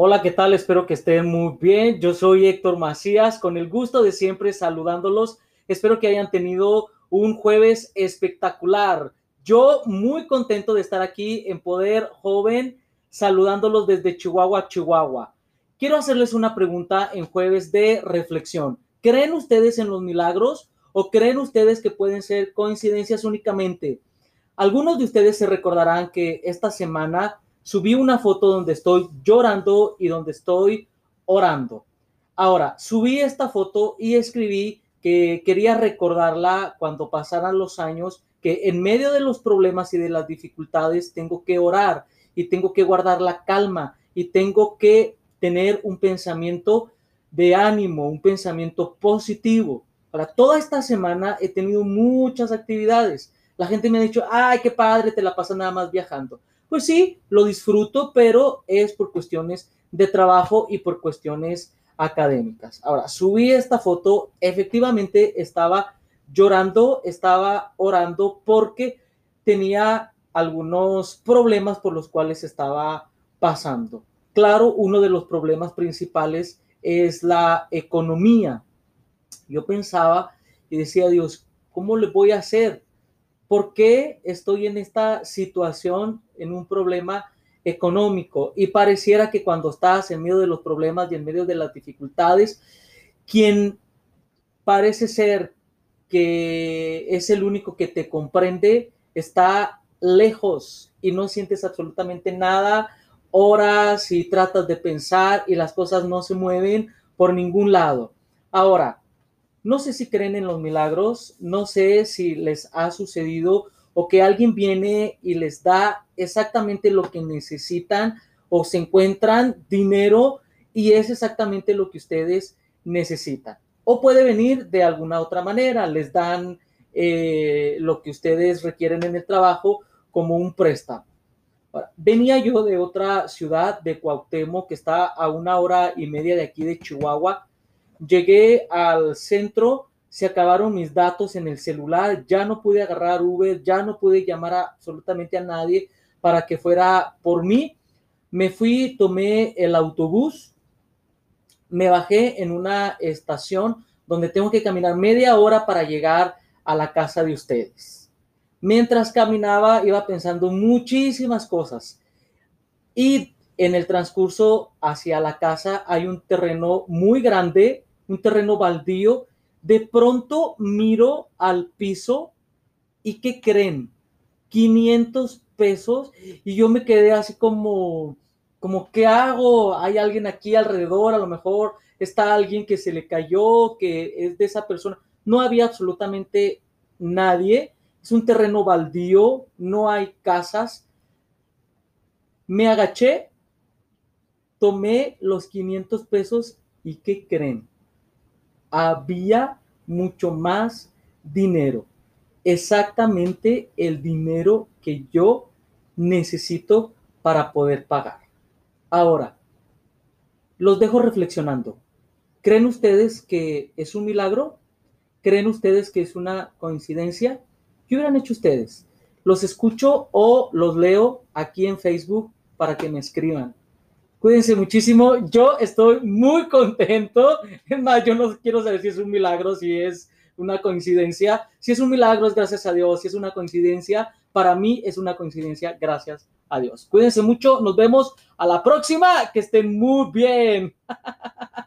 Hola, ¿qué tal? Espero que estén muy bien. Yo soy Héctor Macías, con el gusto de siempre saludándolos. Espero que hayan tenido un jueves espectacular. Yo muy contento de estar aquí en Poder Joven, saludándolos desde Chihuahua, Chihuahua. Quiero hacerles una pregunta en jueves de reflexión. ¿Creen ustedes en los milagros o creen ustedes que pueden ser coincidencias únicamente? Algunos de ustedes se recordarán que esta semana subí una foto donde estoy llorando y donde estoy orando. Ahora, subí esta foto y escribí que quería recordarla cuando pasaran los años, que en medio de los problemas y de las dificultades tengo que orar y tengo que guardar la calma y tengo que tener un pensamiento de ánimo, un pensamiento positivo. Para toda esta semana he tenido muchas actividades. La gente me ha dicho, ay, qué padre, te la pasas nada más viajando pues sí, lo disfruto, pero es por cuestiones de trabajo y por cuestiones académicas. Ahora, subí esta foto, efectivamente estaba llorando, estaba orando porque tenía algunos problemas por los cuales estaba pasando. Claro, uno de los problemas principales es la economía. Yo pensaba y decía, Dios, ¿cómo le voy a hacer? ¿Por qué estoy en esta situación, en un problema económico? Y pareciera que cuando estás en medio de los problemas y en medio de las dificultades, quien parece ser que es el único que te comprende está lejos y no sientes absolutamente nada, horas y tratas de pensar y las cosas no se mueven por ningún lado. Ahora, no sé si creen en los milagros, no sé si les ha sucedido o que alguien viene y les da exactamente lo que necesitan o se encuentran dinero y es exactamente lo que ustedes necesitan. O puede venir de alguna otra manera, les dan eh, lo que ustedes requieren en el trabajo como un préstamo. venía yo de otra ciudad, de Cuauhtémoc, que está a una hora y media de aquí de Chihuahua, Llegué al centro, se acabaron mis datos en el celular, ya no pude agarrar Uber, ya no pude llamar absolutamente a nadie para que fuera por mí. Me fui, tomé el autobús, me bajé en una estación donde tengo que caminar media hora para llegar a la casa de ustedes. Mientras caminaba iba pensando muchísimas cosas y en el transcurso hacia la casa hay un terreno muy grande un terreno baldío, de pronto miro al piso y ¿qué creen? 500 pesos y yo me quedé así como, como, ¿qué hago? Hay alguien aquí alrededor, a lo mejor está alguien que se le cayó, que es de esa persona. No había absolutamente nadie, es un terreno baldío, no hay casas. Me agaché, tomé los 500 pesos y ¿qué creen? Había mucho más dinero, exactamente el dinero que yo necesito para poder pagar. Ahora, los dejo reflexionando. ¿Creen ustedes que es un milagro? ¿Creen ustedes que es una coincidencia? ¿Qué hubieran hecho ustedes? Los escucho o los leo aquí en Facebook para que me escriban. Cuídense muchísimo. Yo estoy muy contento. Es más, yo no quiero saber si es un milagro, si es una coincidencia. Si es un milagro, es gracias a Dios. Si es una coincidencia, para mí es una coincidencia, gracias a Dios. Cuídense mucho. Nos vemos a la próxima. Que estén muy bien.